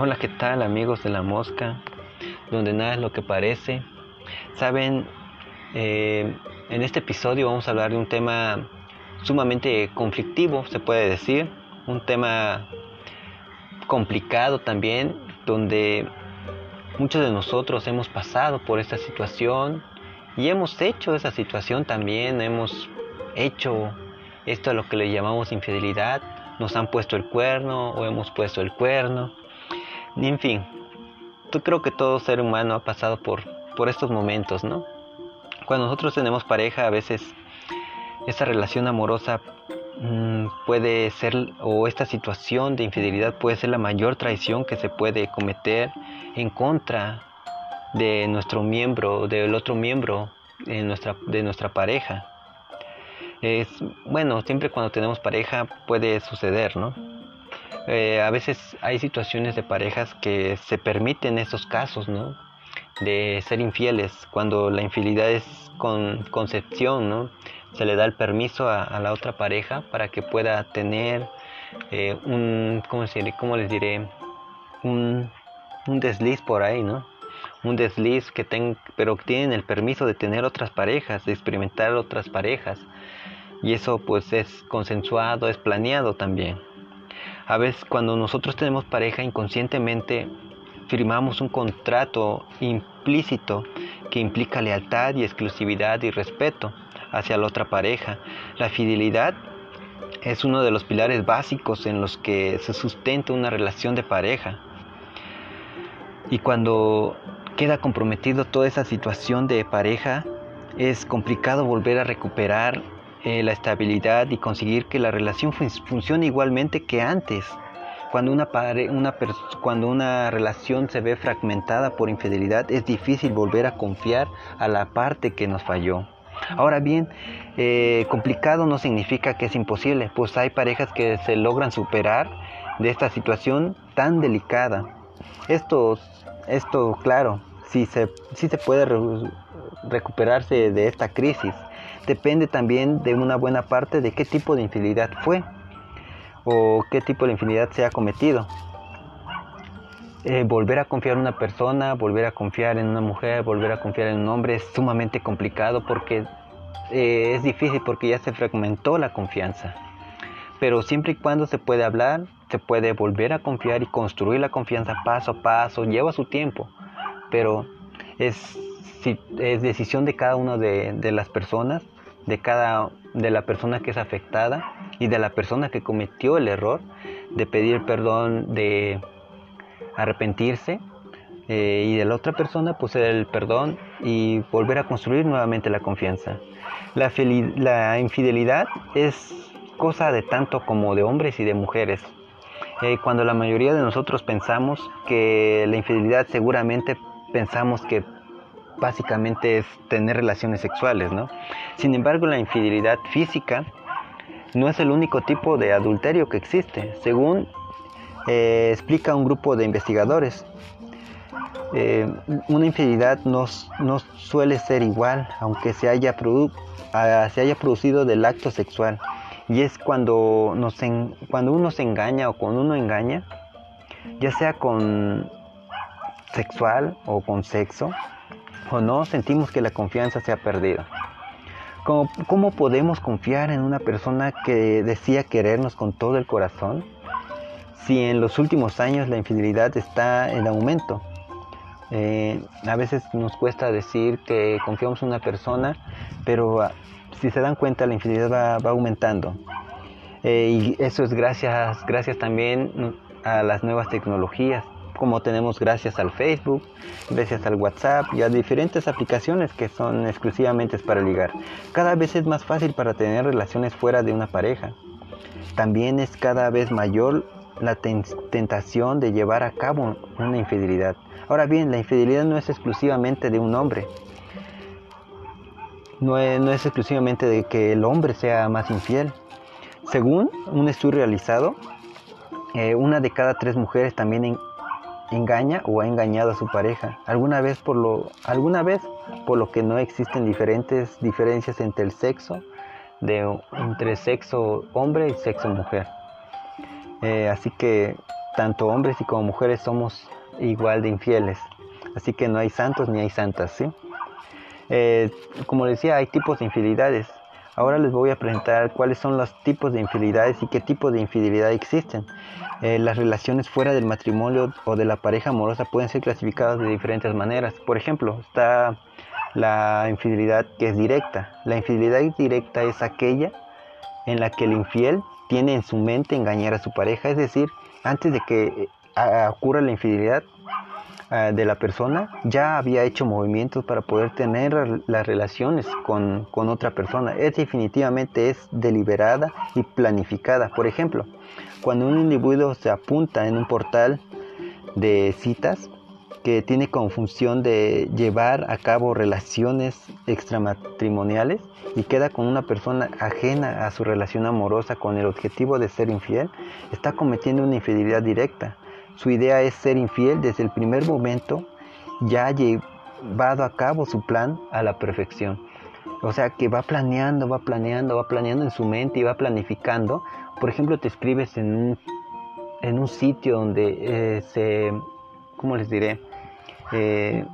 Hola, ¿qué tal amigos de la mosca? Donde nada es lo que parece. Saben, eh, en este episodio vamos a hablar de un tema sumamente conflictivo, se puede decir. Un tema complicado también, donde muchos de nosotros hemos pasado por esta situación y hemos hecho esa situación también, hemos hecho esto a lo que le llamamos infidelidad, nos han puesto el cuerno o hemos puesto el cuerno en fin, yo creo que todo ser humano ha pasado por, por estos momentos, ¿no? Cuando nosotros tenemos pareja, a veces esa relación amorosa mm, puede ser, o esta situación de infidelidad puede ser la mayor traición que se puede cometer en contra de nuestro miembro, del otro miembro de nuestra, de nuestra pareja. Es, bueno, siempre cuando tenemos pareja puede suceder, ¿no? Eh, a veces hay situaciones de parejas que se permiten estos casos, ¿no? De ser infieles, cuando la infidelidad es con concepción, ¿no? Se le da el permiso a, la otra pareja para que pueda tener eh, un, ¿cómo, ¿cómo, les diré? Un, desliz por ahí, ¿no? un desliz que ten, pero tienen el permiso de tener otras parejas, de experimentar otras parejas. Y eso pues es consensuado, es planeado también. A veces cuando nosotros tenemos pareja inconscientemente firmamos un contrato implícito que implica lealtad y exclusividad y respeto hacia la otra pareja. La fidelidad es uno de los pilares básicos en los que se sustenta una relación de pareja. Y cuando queda comprometido toda esa situación de pareja, es complicado volver a recuperar eh, la estabilidad y conseguir que la relación funcione igualmente que antes. Cuando una, cuando una relación se ve fragmentada por infidelidad, es difícil volver a confiar a la parte que nos falló. Ahora bien, eh, complicado no significa que es imposible, pues hay parejas que se logran superar de esta situación tan delicada. Esto, esto claro, si se, si se puede recuperarse de esta crisis depende también de una buena parte de qué tipo de infidelidad fue o qué tipo de infidelidad se ha cometido. Eh, volver a confiar en una persona, volver a confiar en una mujer, volver a confiar en un hombre es sumamente complicado porque eh, es difícil porque ya se fragmentó la confianza. Pero siempre y cuando se puede hablar, se puede volver a confiar y construir la confianza paso a paso, lleva su tiempo, pero es es decisión de cada una de, las personas, de cada de la persona que es afectada y de la persona que cometió el error de pedir perdón, de arrepentirse eh, y de la otra persona pues el perdón y volver a construir nuevamente la confianza. La, infidelidad es cosa de tanto como de hombres y de mujeres. Eh, cuando la mayoría de nosotros pensamos que la infidelidad seguramente pensamos que básicamente es tener relaciones sexuales, ¿no? Sin embargo, la infidelidad física no es el único tipo de adulterio que existe, según eh, explica un grupo de investigadores. Eh, una infidelidad no, no, suele ser igual, aunque se haya, se haya producido del acto sexual. Y es cuando, nos cuando uno se engaña o cuando uno engaña, ya sea con sexual o con sexo, o no sentimos que la confianza se ha perdido. ¿Cómo, ¿Cómo, podemos confiar en una persona que decía querernos con todo el corazón si en los últimos años la infidelidad está en aumento? Eh, a veces nos cuesta decir que confiamos en una persona, pero ah, si se dan cuenta la infidelidad va, aumentando. Eh, y eso es gracias, gracias también a las nuevas tecnologías como tenemos gracias al Facebook, gracias al WhatsApp y a diferentes aplicaciones que son exclusivamente para ligar. Cada vez es más fácil para tener relaciones fuera de una pareja. También es cada vez mayor la tentación de llevar a cabo una infidelidad. Ahora bien, la infidelidad no es exclusivamente de un hombre. No es, no es exclusivamente de que el hombre sea más infiel. Según un estudio realizado, eh, una de cada tres mujeres también engaña o ha engañado a su pareja. Alguna vez por lo, alguna vez por lo que no existen diferentes diferencias entre el sexo, de, entre sexo hombre y sexo mujer. Eh, así que tanto hombres y como mujeres somos igual de infieles. Así que no hay santos ni hay santas, ¿sí? Eh, como decía, hay tipos de infidelidades. Ahora les voy a presentar cuáles son los tipos de infidelidades y qué tipo de infidelidad existen. Eh, las relaciones fuera del matrimonio o de la pareja amorosa pueden ser clasificadas de diferentes maneras. Por ejemplo, está la infidelidad que es directa. La infidelidad directa es aquella en la que el infiel tiene en su mente engañar a su pareja, es decir, antes de que eh, ocurra la infidelidad, Ah, de la persona ya había hecho movimientos para poder tener las relaciones con, con otra persona. Es definitivamente es deliberada y planificada. Por ejemplo, cuando un individuo se apunta en un portal de citas que tiene como función de llevar a cabo relaciones extramatrimoniales y queda con una persona ajena a su relación amorosa con el objetivo de ser infiel, está cometiendo una infidelidad directa su idea es ser infiel desde el primer momento, ya ha llevado a cabo su plan a la perfección. O sea que va planeando, va planeando, va planeando en su mente y va planificando. Por ejemplo, te escribes en un, en un sitio donde eh, se, ¿cómo les diré? Eh,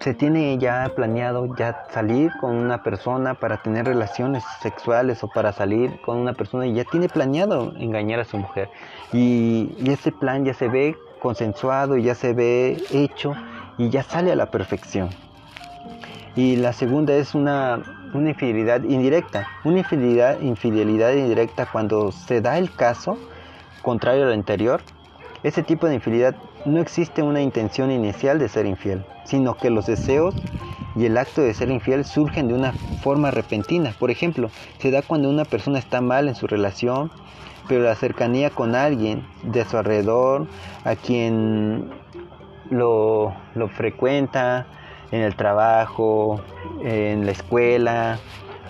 se tiene ya planeado ya salir con una persona para tener relaciones sexuales o para salir con una persona y ya tiene planeado engañar a su mujer. Y, y ese plan ya se ve consensuado y ya se ve hecho y ya sale a la perfección. Y la segunda es una, una infidelidad indirecta. Una infidelidad, infidelidad indirecta cuando se da el caso contrario a lo anterior. Ese tipo de infidelidad no existe una intención inicial de ser infiel, sino que los deseos y el acto de ser infiel surgen de una forma repentina. Por ejemplo, se da cuando una persona está mal en su relación, pero la cercanía con alguien de su alrededor, a quien lo, frecuenta en el trabajo, en la escuela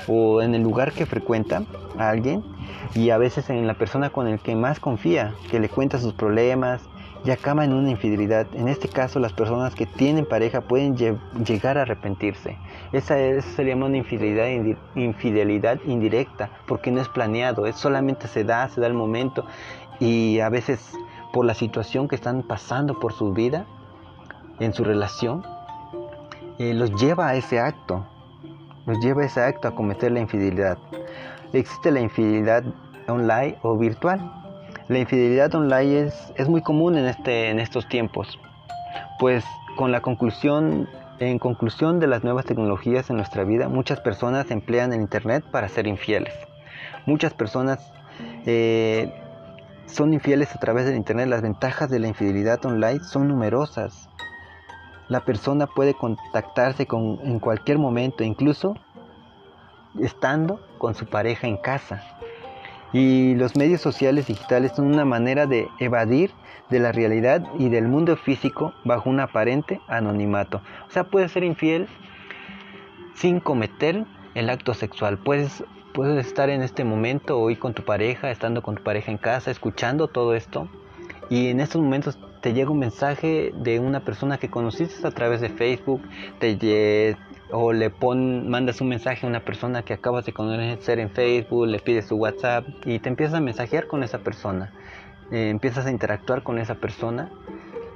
o en el lugar que frecuenta a alguien y a veces en la persona con el que más confía, que le cuenta sus problemas y acaba en una infidelidad. En este caso, las personas que tienen pareja pueden llegar a arrepentirse. Esa, sería una infidelidad, infidelidad indirecta, porque no es planeado, es solamente se da, se da el momento y a veces por la situación que están pasando por su vida, en su relación, eh, los lleva a ese acto, los lleva a ese acto a cometer la infidelidad. Existe la infidelidad online o virtual. La infidelidad online es, es muy común en, este, en estos tiempos, pues con la conclusión, en conclusión de las nuevas tecnologías en nuestra vida, muchas personas emplean el Internet para ser infieles. Muchas personas eh, son infieles a través del Internet. Las ventajas de la infidelidad online son numerosas. La persona puede contactarse con, en cualquier momento, incluso estando con su pareja en casa. Y los medios sociales digitales son una manera de evadir de la realidad y del mundo físico bajo un aparente anonimato. O sea, puedes ser infiel sin cometer el acto sexual. Puedes, puedes estar en este momento hoy con tu pareja, estando con tu pareja en casa, escuchando todo esto. Y en estos momentos te llega un mensaje de una persona que conociste a través de Facebook, te, o le pon, mandas un mensaje a una persona que acabas de conocer en Facebook, le pides su WhatsApp y te empiezas a mensajear con esa persona, eh, empiezas a interactuar con esa persona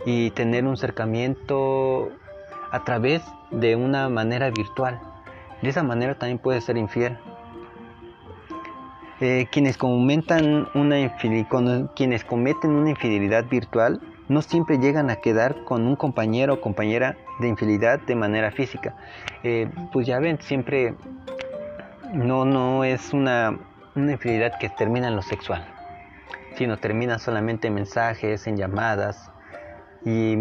y tener un acercamiento a través de una manera virtual. De esa manera también puedes ser infiel. Eh, quienes, comentan una quienes cometen una infidelidad virtual no siempre llegan a quedar con un compañero o compañera de infidelidad de manera física. Eh, pues ya ven, siempre no, no es una, una infidelidad que termina en lo sexual, sino termina solamente en mensajes, en llamadas y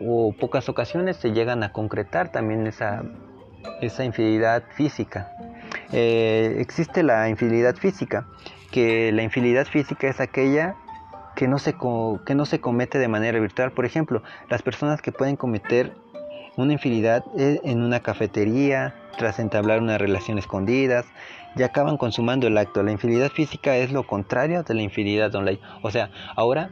o pocas ocasiones se llegan a concretar también esa, esa infidelidad física. Eh, existe la infidelidad física, que la infidelidad física es aquella que no, se que no se comete de manera virtual. Por ejemplo, las personas que pueden cometer una infidelidad eh, en una cafetería, tras entablar una relación escondidas, ya acaban consumando el acto. La infidelidad física es lo contrario de la infidelidad online. O sea, ahora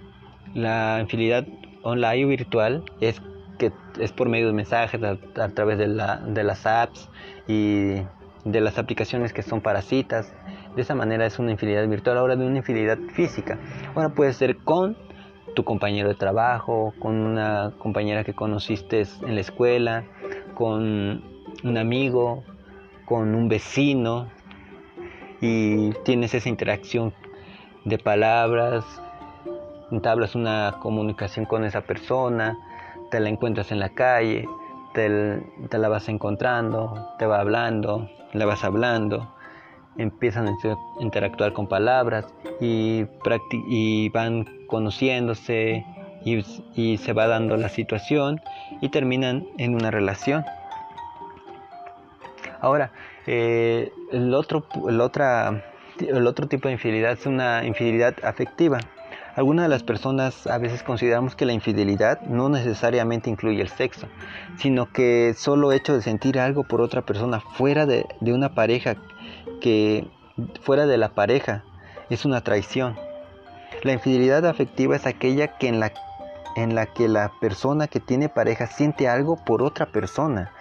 la infidelidad online virtual es que es por medio de mensajes a, través de, la, de las apps y de las aplicaciones que son para citas. De esa manera es una infidelidad virtual, ahora de una infidelidad física. Ahora puede ser con tu compañero de trabajo, con una compañera que conociste en la escuela, con un amigo, con un vecino y tienes esa interacción de palabras, entablas una comunicación con esa persona, te la encuentras en la calle, te, te la vas encontrando, te va hablando, la vas hablando empiezan a interactuar con palabras y, y van conociéndose y, se va dando la situación y terminan en una relación. Ahora, eh, el, otro, el, otra, el otro tipo de infidelidad es una infidelidad afectiva. Algunas de las personas a veces consideramos que la infidelidad no necesariamente incluye el sexo, sino que solo hecho de sentir algo por otra persona fuera de, de una pareja que fuera de la pareja es una traición. La infidelidad afectiva es aquella que en la, en la que la persona que tiene pareja siente algo por otra persona.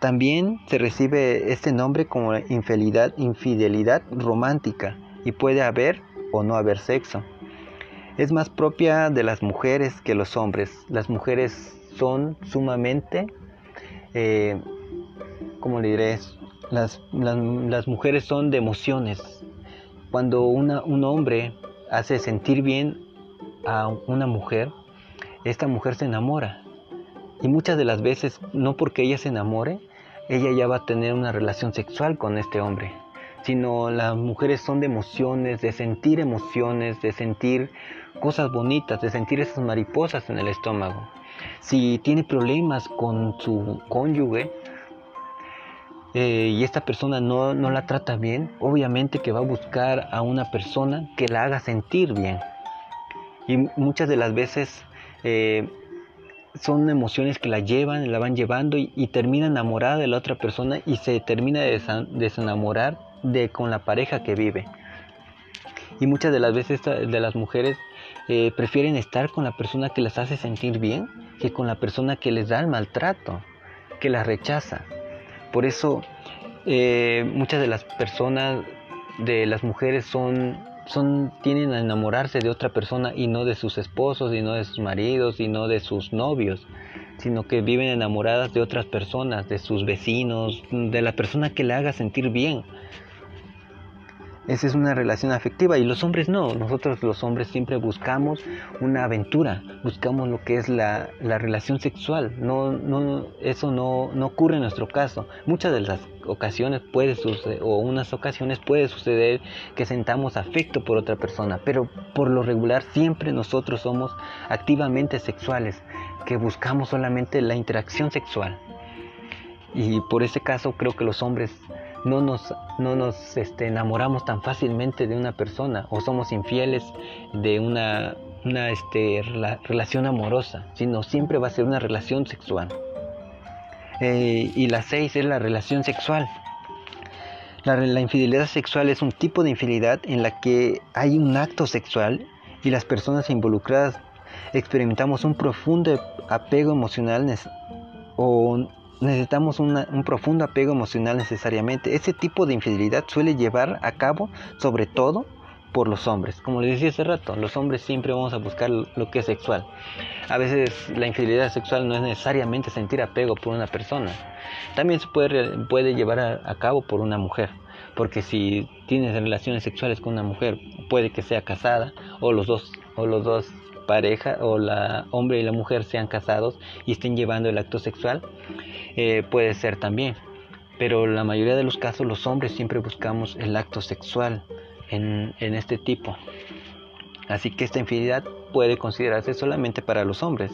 También se recibe este nombre como infidelidad, infidelidad romántica y puede haber o no haber sexo. Es más propia de las mujeres que los hombres. Las mujeres son sumamente, eh, como le diré? Las, las, mujeres son de emociones. Cuando una, un hombre hace sentir bien a una mujer, esta mujer se enamora. Y muchas de las veces, no porque ella se enamore, ella ya va a tener una relación sexual con este hombre, sino las mujeres son de emociones, de sentir emociones, de sentir cosas bonitas, de sentir esas mariposas en el estómago. Si tiene problemas con su cónyuge, eh, y esta persona no, no, la trata bien, obviamente que va a buscar a una persona que la haga sentir bien. Y muchas de las veces eh, son emociones que la llevan, la van llevando y, termina enamorada de la otra persona y se termina de desenamorar de con la pareja que vive. Y muchas de las veces de las mujeres eh, prefieren estar con la persona que las hace sentir bien que con la persona que les da el maltrato, que las rechaza. Por eso eh, muchas de las personas, de las mujeres son, son, tienen a enamorarse de otra persona y no de sus esposos, y no de sus maridos, y no de sus novios, sino que viven enamoradas de otras personas, de sus vecinos, de la persona que le haga sentir bien. Esa es una relación afectiva y los hombres no. Nosotros los hombres siempre buscamos una aventura, buscamos lo que es la, relación sexual. No, no, eso no, no, ocurre en nuestro caso. Muchas de las ocasiones puede suceder, o unas ocasiones puede suceder que sentamos afecto por otra persona, pero por lo regular siempre nosotros somos activamente sexuales, que buscamos solamente la interacción sexual. Y por ese caso creo que los hombres no nos, no nos este, enamoramos tan fácilmente de una persona o somos infieles de una, una este, relación amorosa, sino siempre va a ser una relación sexual. Eh, y la seis es la relación sexual. La, la infidelidad sexual es un tipo de infidelidad en la que hay un acto sexual y las personas involucradas experimentamos un profundo apego emocional o necesitamos un profundo apego emocional necesariamente. Ese tipo de infidelidad suele llevar a cabo sobre todo por los hombres. Como les decía hace rato, los hombres siempre vamos a buscar lo que es sexual. A veces la infidelidad sexual no es necesariamente sentir apego por una persona. También se puede, puede llevar a, cabo por una mujer. Porque si tienes relaciones sexuales con una mujer, puede que sea casada o los dos, o los dos pareja o la hombre y la mujer sean casados y estén llevando el acto sexual, eh, puede ser también. Pero la mayoría de los casos los hombres siempre buscamos el acto sexual en, este tipo. Así que esta infidelidad puede considerarse solamente para los hombres.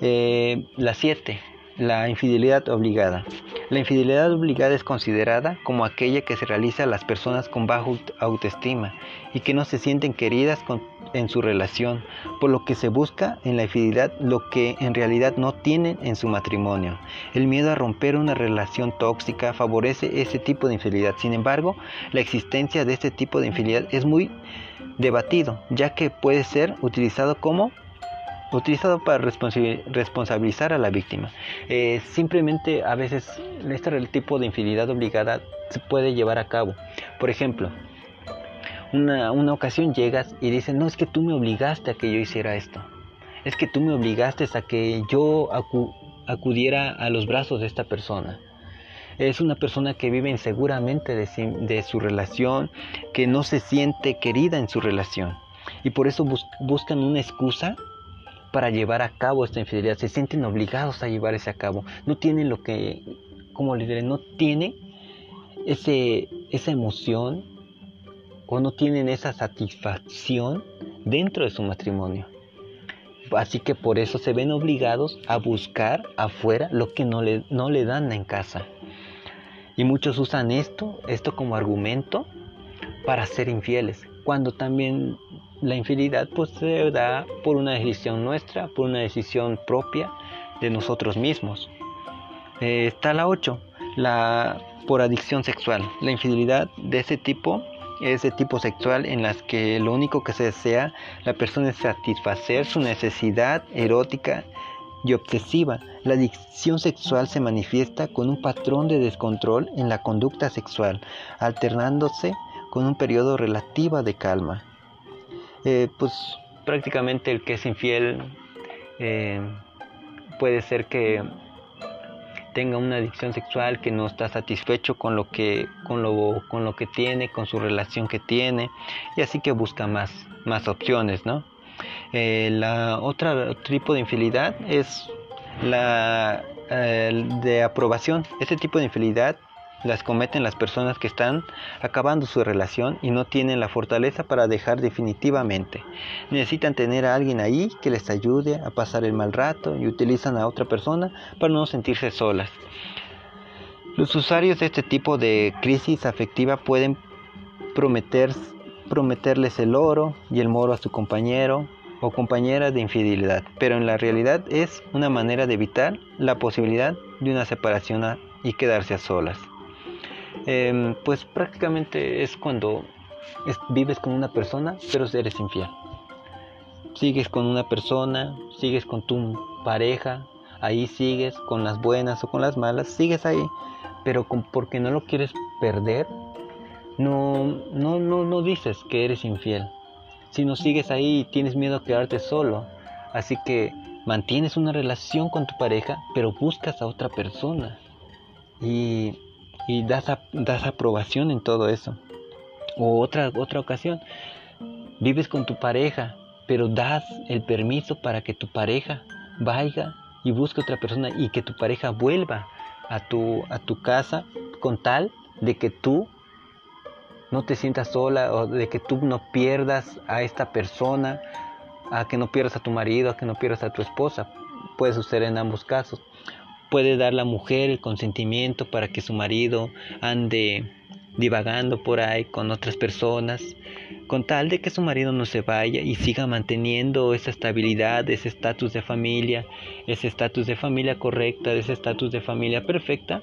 Eh, la 7. La infidelidad obligada. La infidelidad obligada es considerada como aquella que se realiza a las personas con baja autoestima y que no se sienten queridas en su relación, por lo que se busca en la infidelidad lo que en realidad no tienen en su matrimonio. El miedo a romper una relación tóxica favorece ese tipo de infidelidad. Sin embargo, la existencia de este tipo de infidelidad es muy debatido, ya que puede ser utilizado como utilizado para responsabilizar a la víctima. Eh, simplemente a veces este tipo de infidelidad obligada se puede llevar a cabo. Por ejemplo, una, una ocasión llegas y dices, no, es que tú me obligaste a que yo hiciera esto. Es que tú me obligaste a que yo acudiera a los brazos de esta persona. Es una persona que vive inseguramente de su relación, que no se siente querida en su relación. Y por eso buscan una excusa para llevar a cabo esta infidelidad. Se sienten obligados a llevar ese a cabo. No tienen lo que, como les no tienen ese, esa emoción o no tienen esa satisfacción dentro de su matrimonio. Así que por eso se ven obligados a buscar afuera lo que no le, no le dan en casa. Y muchos usan esto, esto como argumento para ser infieles, cuando también la infidelidad pues se da por una decisión nuestra, por una decisión propia de nosotros mismos. Eh, está la 8, la por adicción sexual. La infidelidad de ese tipo es de tipo sexual en las que lo único que se desea la persona es satisfacer su necesidad erótica y obsesiva. La adicción sexual se manifiesta con un patrón de descontrol en la conducta sexual, alternándose con un periodo relativo de calma. Eh, pues prácticamente el que es infiel eh, puede ser que tenga una adicción sexual, que no está satisfecho con lo que, con lo, con lo que tiene, con su relación que tiene, y así que busca más, más opciones, ¿no? Eh, la otra tipo de infidelidad es la de aprobación. Este tipo de infidelidad las cometen las personas que están acabando su relación y no tienen la fortaleza para dejar definitivamente. Necesitan tener a alguien ahí que les ayude a pasar el mal rato y utilizan a otra persona para no sentirse solas. Los usuarios de este tipo de crisis afectiva pueden prometer, prometerles el oro y el moro a su compañero o compañera de infidelidad, pero en la realidad es una manera de evitar la posibilidad de una separación y quedarse a solas. Em, pues prácticamente es cuando vives con una persona, pero eres infiel. Sigues con una persona, sigues con tu pareja, ahí sigues con las buenas o con las malas, sigues ahí, pero porque no lo quieres perder, no, no, no, no dices que eres infiel, sino sigues ahí y tienes miedo a quedarte solo. Así que mantienes una relación con tu pareja, pero buscas a otra persona. Y y das, das aprobación en todo eso. O otra, otra ocasión, vives con tu pareja, pero das el permiso para que tu pareja vaya y busque otra persona y que tu pareja vuelva a tu, a tu casa con tal de que tú no te sientas sola o de que tú no pierdas a esta persona, a que no pierdas a tu marido, a que no pierdas a tu esposa. Puede suceder en ambos casos puede dar la mujer el consentimiento para que su marido ande divagando por ahí con otras personas, con tal de que su marido no se vaya y siga manteniendo esa estabilidad, ese estatus de familia, ese estatus de familia correcta, ese estatus de familia perfecta,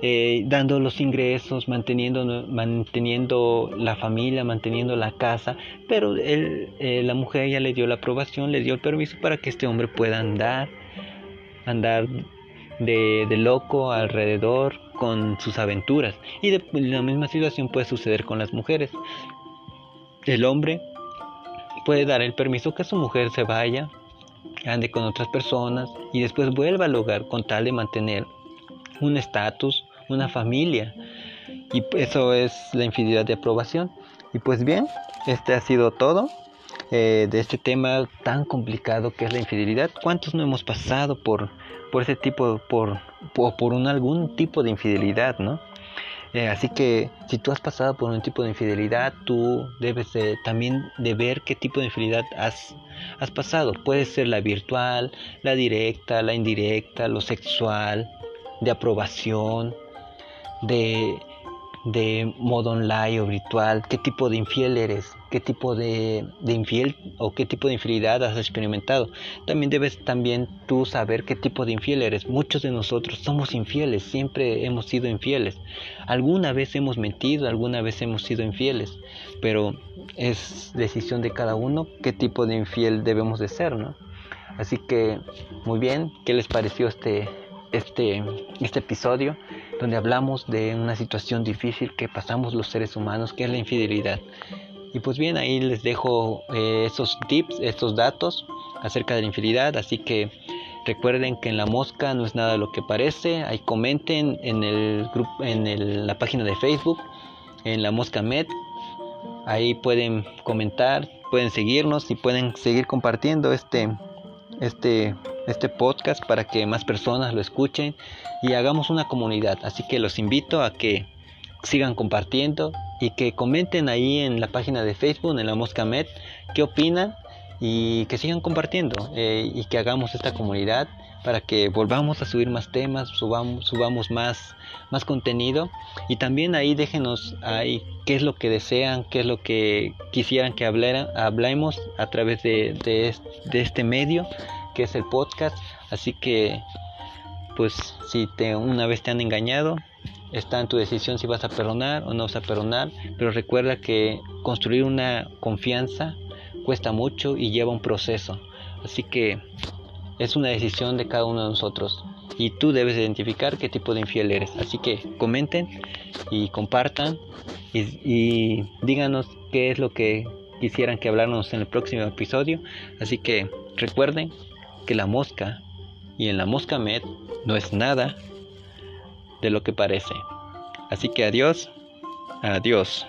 eh, dando los ingresos, manteniendo, manteniendo la familia, manteniendo la casa, pero él, eh, la mujer ya le dio la aprobación, le dio el permiso para que este hombre pueda andar, andar de, loco alrededor con sus aventuras. Y de, la misma situación puede suceder con las mujeres. El hombre puede dar el permiso que su mujer se vaya, ande con otras personas y después vuelva al hogar con tal de mantener un estatus, una familia. Y eso es la infidelidad de aprobación. Y pues bien, este ha sido todo. Eh, de este tema tan complicado que es la infidelidad. ¿Cuántos no hemos pasado por, por ese tipo, por, por, un, algún tipo de infidelidad, ¿no? Eh, así que si tú has pasado por un tipo de infidelidad, tú debes también de ver qué tipo de infidelidad has, has pasado. Puede ser la virtual, la directa, la indirecta, lo sexual, de aprobación, de de modo online o virtual, qué tipo de infiel eres, qué tipo de, infiel o qué tipo de infidelidad has experimentado. También debes también tú saber qué tipo de infiel eres. Muchos de nosotros somos infieles, siempre hemos sido infieles. Alguna vez hemos mentido, alguna vez hemos sido infieles, pero es decisión de cada uno qué tipo de infiel debemos de ser, ¿no? Así que, muy bien, ¿qué les pareció este, este, este episodio? Donde hablamos de una situación difícil que pasamos los seres humanos, que es la infidelidad. Y pues bien, ahí les dejo eh, esos tips, estos datos acerca de la infidelidad. Así que recuerden que en la mosca no es nada lo que parece. Ahí comenten en el grupo, en la página de Facebook, en la mosca Med. Ahí pueden comentar, pueden seguirnos y pueden seguir compartiendo este, este, este podcast para que más personas lo escuchen y hagamos una comunidad. Así que los invito a que sigan compartiendo y que comenten ahí en la página de Facebook, en la Mosca Med, qué opinan y que sigan compartiendo eh, y que hagamos esta comunidad para que volvamos a subir más temas, subamos, subamos más, más contenido y también ahí déjenos ahí qué es lo que desean, qué es lo que quisieran que hablara, hablemos a través de, de, este medio que es el podcast. Así que pues si te, una vez te han engañado, está en tu decisión si vas a perdonar o no vas a perdonar, pero recuerda que construir una confianza cuesta mucho y lleva un proceso. Así que es una decisión de cada uno de nosotros y tú debes identificar qué tipo de infiel eres. Así que comenten y compartan y, díganos qué es lo que quisieran que habláramos en el próximo episodio. Así que recuerden que la mosca y en la mosca med no es nada de lo que parece. Así que adiós, adiós.